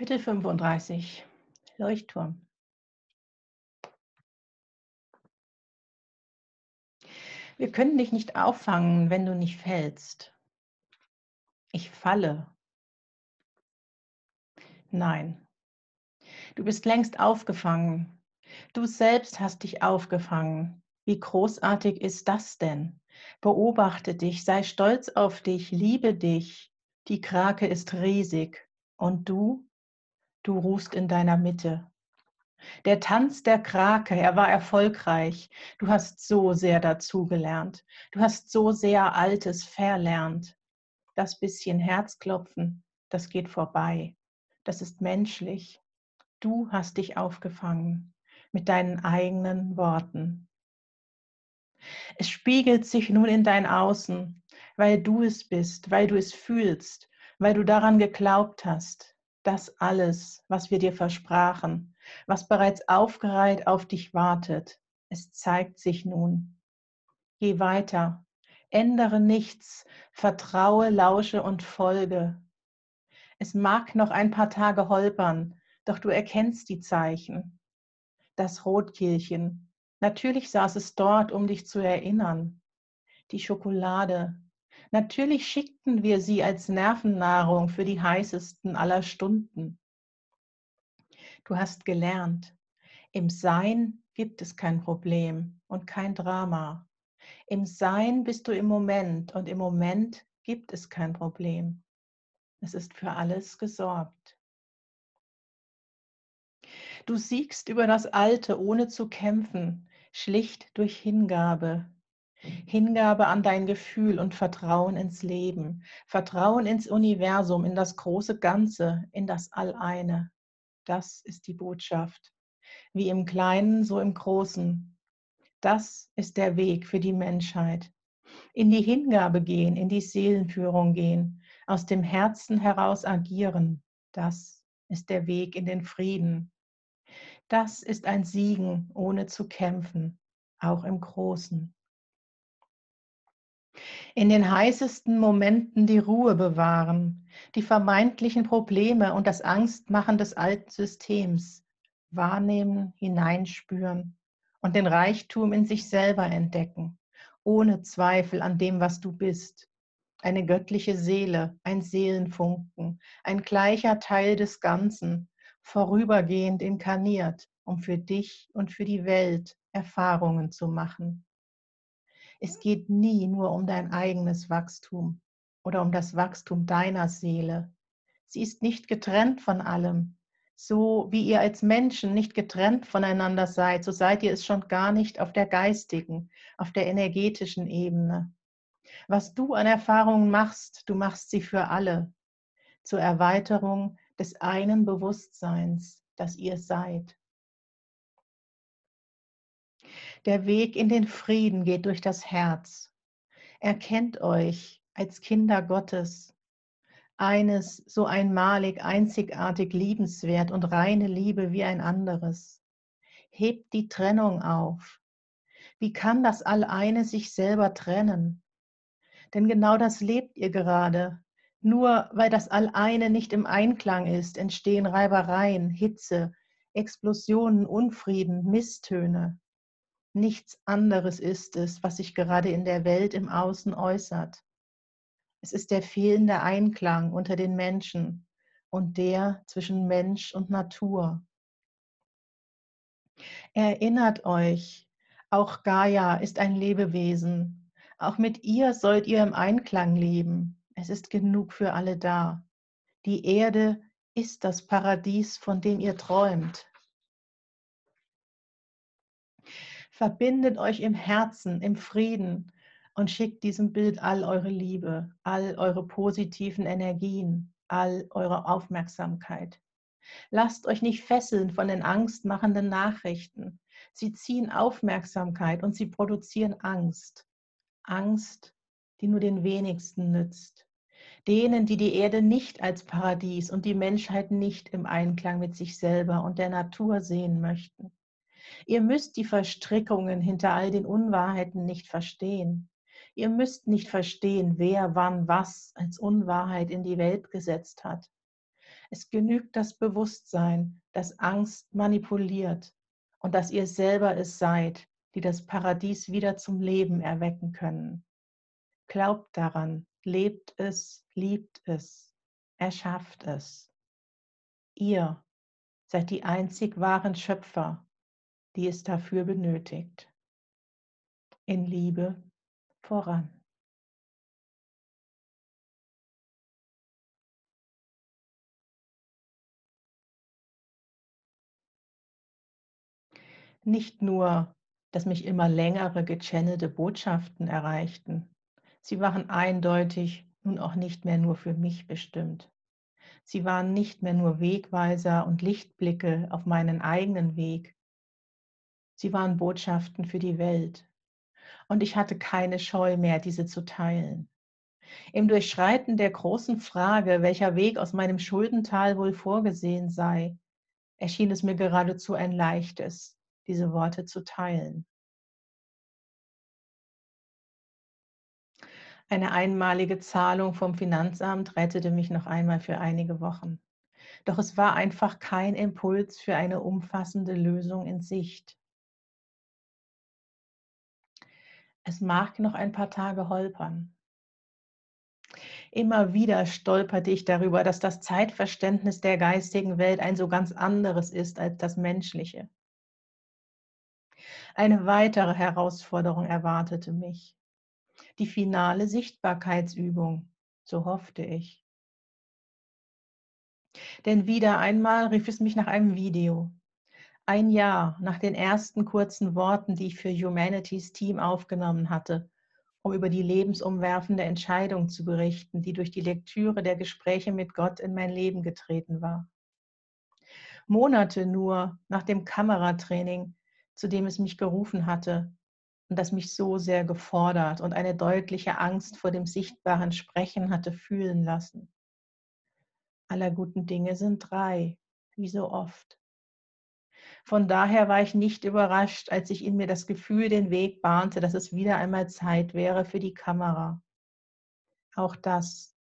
Kapitel 35 Leuchtturm Wir können dich nicht auffangen, wenn du nicht fällst. Ich falle. Nein, du bist längst aufgefangen. Du selbst hast dich aufgefangen. Wie großartig ist das denn? Beobachte dich, sei stolz auf dich, liebe dich. Die Krake ist riesig. Und du? Du ruhst in deiner Mitte. Der Tanz der Krake, er war erfolgreich. Du hast so sehr dazugelernt. Du hast so sehr Altes verlernt. Das bisschen Herzklopfen, das geht vorbei. Das ist menschlich. Du hast dich aufgefangen mit deinen eigenen Worten. Es spiegelt sich nun in dein Außen, weil du es bist, weil du es fühlst, weil du daran geglaubt hast, das alles, was wir dir versprachen, was bereits aufgereiht auf dich wartet. Es zeigt sich nun. Geh weiter, ändere nichts, vertraue, lausche und folge. Es mag noch ein paar Tage holpern, doch du erkennst die Zeichen. Das Rotkehlchen, natürlich saß es dort, um dich zu erinnern. Die Schokolade, natürlich schickten wir sie als Nervennahrung für die heißesten aller Stunden. Du hast gelernt, im Sein gibt es kein Problem und kein Drama. Im Sein bist du im Moment und im Moment gibt es kein Problem. Es ist für alles gesorgt. Du siegst über das Alte, ohne zu kämpfen, schlicht durch Hingabe. Hingabe an dein Gefühl und Vertrauen ins Leben, Vertrauen ins Universum, in das große Ganze, in das Alleine. Das ist die Botschaft. Wie im Kleinen, so im Großen. Das ist der Weg für die Menschheit. In die Hingabe gehen, in die Seelenführung gehen, aus dem Herzen heraus agieren. Das ist der Weg in den Frieden. Das ist ein Siegen, ohne zu kämpfen, auch im Großen. In den heißesten Momenten die Ruhe bewahren, die vermeintlichen Probleme und das Angstmachen des alten Systems wahrnehmen, hineinspüren und den Reichtum in sich selber entdecken, ohne Zweifel an dem, was du bist. Eine göttliche Seele, ein Seelenfunken, ein gleicher Teil des Ganzen, vorübergehend inkarniert, um für dich und für die Welt Erfahrungen zu machen. Es geht nie nur um dein eigenes Wachstum oder um das Wachstum deiner Seele. Sie ist nicht getrennt von allem. So wie ihr als Menschen nicht getrennt voneinander seid, so seid ihr es schon gar nicht auf der geistigen, auf der energetischen Ebene. Was du an Erfahrungen machst, du machst sie für alle, zur Erweiterung des einen Bewusstseins, das ihr seid. Der Weg in den Frieden geht durch das Herz. Erkennt euch als Kinder Gottes. Eines so einmalig, einzigartig liebenswert und reine Liebe wie ein anderes. Hebt die Trennung auf. Wie kann das Alleine sich selber trennen? Denn genau das lebt ihr gerade. Nur weil das Alleine nicht im Einklang ist, entstehen Reibereien, Hitze, Explosionen, Unfrieden, Misstöne. Nichts anderes ist es, was sich gerade in der Welt im Außen äußert. Es ist der fehlende Einklang unter den Menschen und der zwischen Mensch und Natur. Erinnert euch, auch Gaia ist ein Lebewesen. Auch mit ihr sollt ihr im Einklang leben. Es ist genug für alle da. Die Erde ist das Paradies, von dem ihr träumt. Verbindet euch im Herzen, im Frieden und schickt diesem Bild all eure Liebe, all eure positiven Energien, all eure Aufmerksamkeit. Lasst euch nicht fesseln von den angstmachenden Nachrichten. Sie ziehen Aufmerksamkeit und sie produzieren Angst. Angst, die nur den wenigsten nützt. Denen, die die Erde nicht als Paradies und die Menschheit nicht im Einklang mit sich selber und der Natur sehen möchten. Ihr müsst die Verstrickungen hinter all den Unwahrheiten nicht verstehen. Ihr müsst nicht verstehen, wer wann was als Unwahrheit in die Welt gesetzt hat. Es genügt das Bewusstsein, dass Angst manipuliert und dass ihr selber es seid, die das Paradies wieder zum Leben erwecken können. Glaubt daran, lebt es, liebt es, erschafft es. Ihr seid die einzig wahren Schöpfer, die es dafür benötigt. In Liebe voran. Nicht nur, dass mich immer längere gechannelte Botschaften erreichten, sie waren eindeutig nun auch nicht mehr nur für mich bestimmt. Sie waren nicht mehr nur Wegweiser und Lichtblicke auf meinen eigenen Weg. Sie waren Botschaften für die Welt. Und ich hatte keine Scheu mehr, diese zu teilen. Im Durchschreiten der großen Frage, welcher Weg aus meinem Schuldental wohl vorgesehen sei, erschien es mir geradezu ein leichtes, diese Worte zu teilen. Eine einmalige Zahlung vom Finanzamt rettete mich noch einmal für einige Wochen. Doch es war einfach kein Impuls für eine umfassende Lösung in Sicht. Es mag noch ein paar Tage holpern. Immer wieder stolperte ich darüber, dass das Zeitverständnis der geistigen Welt ein so ganz anderes ist als das menschliche. Eine weitere Herausforderung erwartete mich. Die finale Sichtbarkeitsübung, so hoffte ich. Denn wieder einmal rief es mich nach einem Video. Ein Jahr nach den ersten kurzen Worten, die ich für Humanities Team aufgenommen hatte, um über die lebensumwerfende Entscheidung zu berichten, die durch die Lektüre der Gespräche mit Gott in mein Leben getreten war. Monate nur nach dem Kameratraining, zu dem es mich gerufen hatte und das mich so sehr gefordert und eine deutliche Angst vor dem sichtbaren Sprechen hatte fühlen lassen. Aller guten Dinge sind drei, wie so oft. Von daher war ich nicht überrascht, als sich in mir das Gefühl den Weg bahnte, dass es wieder einmal Zeit wäre für die Kamera. Auch das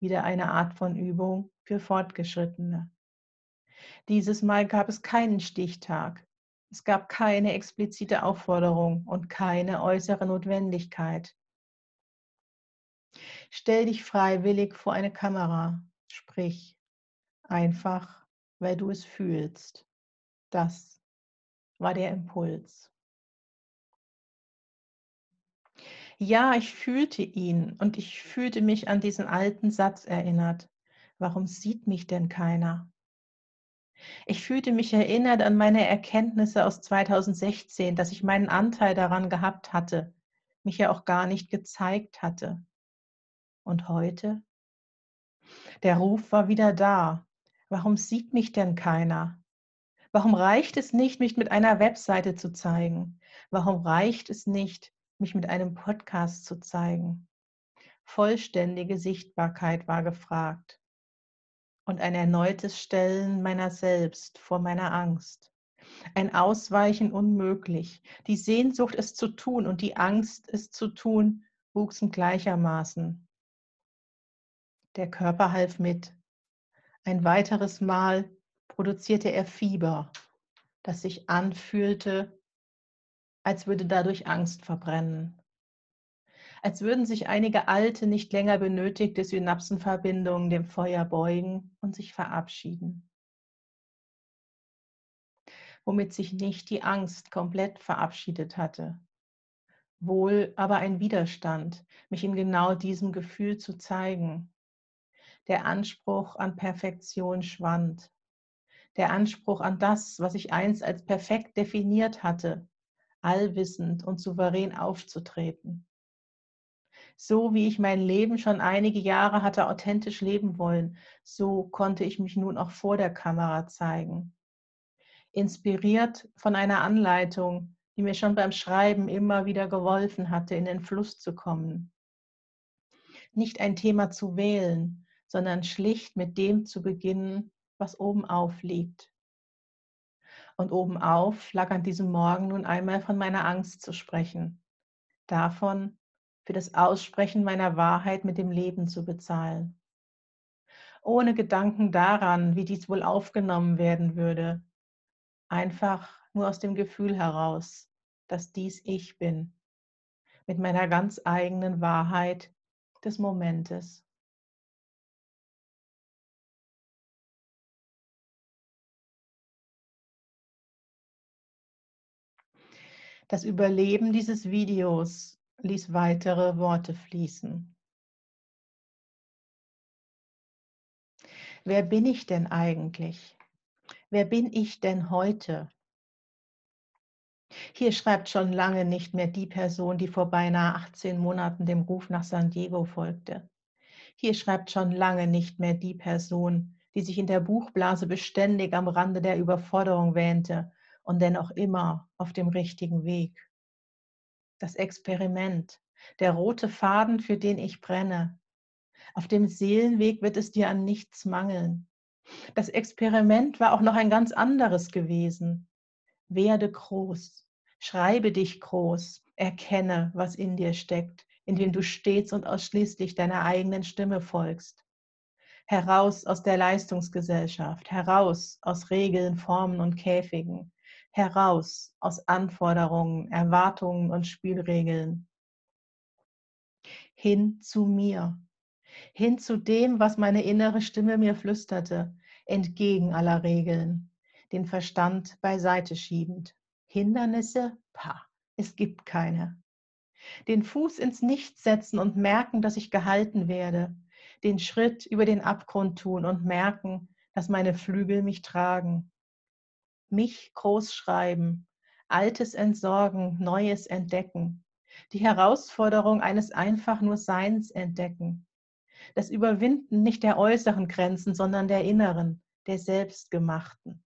wieder eine Art von Übung für Fortgeschrittene. Dieses Mal gab es keinen Stichtag, es gab keine explizite Aufforderung und keine äußere Notwendigkeit. Stell dich freiwillig vor eine Kamera, sprich einfach, weil du es fühlst. Das war der Impuls. Ja, ich fühlte ihn und ich fühlte mich an diesen alten Satz erinnert. Warum sieht mich denn keiner? Ich fühlte mich erinnert an meine Erkenntnisse aus 2016, dass ich meinen Anteil daran gehabt hatte, mich ja auch gar nicht gezeigt hatte. Und heute? Der Ruf war wieder da. Warum sieht mich denn keiner? Warum reicht es nicht, mich mit einer Webseite zu zeigen? Warum reicht es nicht, mich mit einem Podcast zu zeigen? Vollständige Sichtbarkeit war gefragt und ein erneutes Stellen meiner selbst vor meiner Angst. Ein Ausweichen unmöglich. Die Sehnsucht, es zu tun und die Angst, es zu tun, wuchsen gleichermaßen. Der Körper half mit. Ein weiteres Mal produzierte er Fieber, das sich anfühlte, als würde dadurch Angst verbrennen als würden sich einige alte, nicht länger benötigte Synapsenverbindungen dem Feuer beugen und sich verabschieden. Womit sich nicht die Angst komplett verabschiedet hatte. Wohl aber ein Widerstand, mich in genau diesem Gefühl zu zeigen. Der Anspruch an Perfektion schwand. Der Anspruch an das, was ich einst als perfekt definiert hatte, allwissend und souverän aufzutreten so wie ich mein Leben schon einige Jahre hatte authentisch leben wollen, so konnte ich mich nun auch vor der Kamera zeigen. Inspiriert von einer Anleitung, die mir schon beim Schreiben immer wieder geholfen hatte, in den Fluss zu kommen. Nicht ein Thema zu wählen, sondern schlicht mit dem zu beginnen, was oben auf liegt. Und oben auf lag an diesem Morgen nun einmal von meiner Angst zu sprechen, davon, für das Aussprechen meiner Wahrheit mit dem Leben zu bezahlen. ohne Gedanken daran, wie dies wohl aufgenommen werden würde. Einfach nur aus dem Gefühl heraus, dass dies ich bin, mit meiner ganz eigenen Wahrheit des Momentes. Das Überleben dieses Videos ließ weitere Worte fließen. Wer bin ich denn eigentlich? Wer bin ich denn heute? Hier schreibt schon lange nicht mehr die Person, die vor beinahe 18 Monaten dem Ruf nach San Diego folgte. Hier schreibt schon lange nicht mehr die Person, die sich in der Buchblase beständig am Rande der Überforderung wähnte und dennoch immer auf dem richtigen Weg. Das Experiment, der rote Faden, für den ich brenne, auf dem Seelenweg wird es dir an nichts mangeln. Das Experiment war auch noch ein ganz anderes gewesen. Werde groß, schreibe dich groß, erkenne, was in dir steckt, indem du stets und ausschließlich deiner eigenen Stimme folgst. Heraus aus der Leistungsgesellschaft, heraus aus Regeln, Formen und Käfigen, heraus aus Anforderungen, Erwartungen und Spielregeln. Hin zu mir, hin zu dem, was meine innere Stimme mir flüsterte, entgegen aller Regeln, den Verstand beiseite schiebend. Hindernisse? Pah, es gibt keine. Den Fuß ins Nichts setzen und merken, dass ich gehalten werde. Den Schritt über den Abgrund tun und merken, dass meine Flügel mich tragen. Mich groß schreiben, Altes entsorgen, Neues entdecken. Die Herausforderung eines einfach nur Seins entdecken das Überwinden nicht der äußeren Grenzen, sondern der inneren, der selbstgemachten.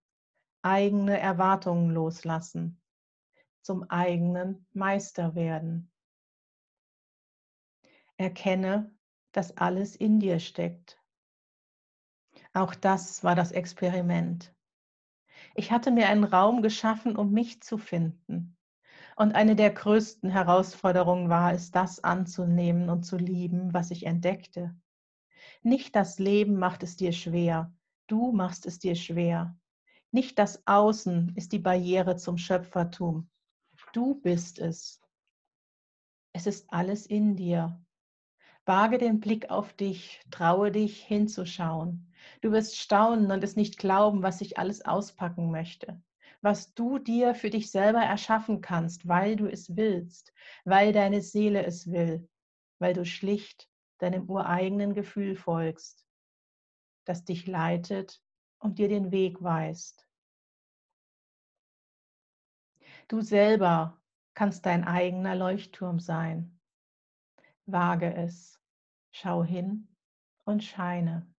Eigene Erwartungen loslassen, zum eigenen Meister werden. Erkenne, dass alles in dir steckt. Auch das war das Experiment. Ich hatte mir einen Raum geschaffen, um mich zu finden. Und eine der größten Herausforderungen war es, das anzunehmen und zu lieben, was ich entdeckte. Nicht das Leben macht es dir schwer, du machst es dir schwer. Nicht das Außen ist die Barriere zum Schöpfertum. Du bist es. Es ist alles in dir. Wage den Blick auf dich, traue dich hinzuschauen. Du wirst staunen und es nicht glauben, was ich alles auspacken möchte. Was du dir für dich selber erschaffen kannst, weil du es willst, weil deine Seele es will, weil du schlicht deinem ureigenen Gefühl folgst, das dich leitet und dir den Weg weist. Du selber kannst dein eigener Leuchtturm sein. Wage es, schau hin und scheine.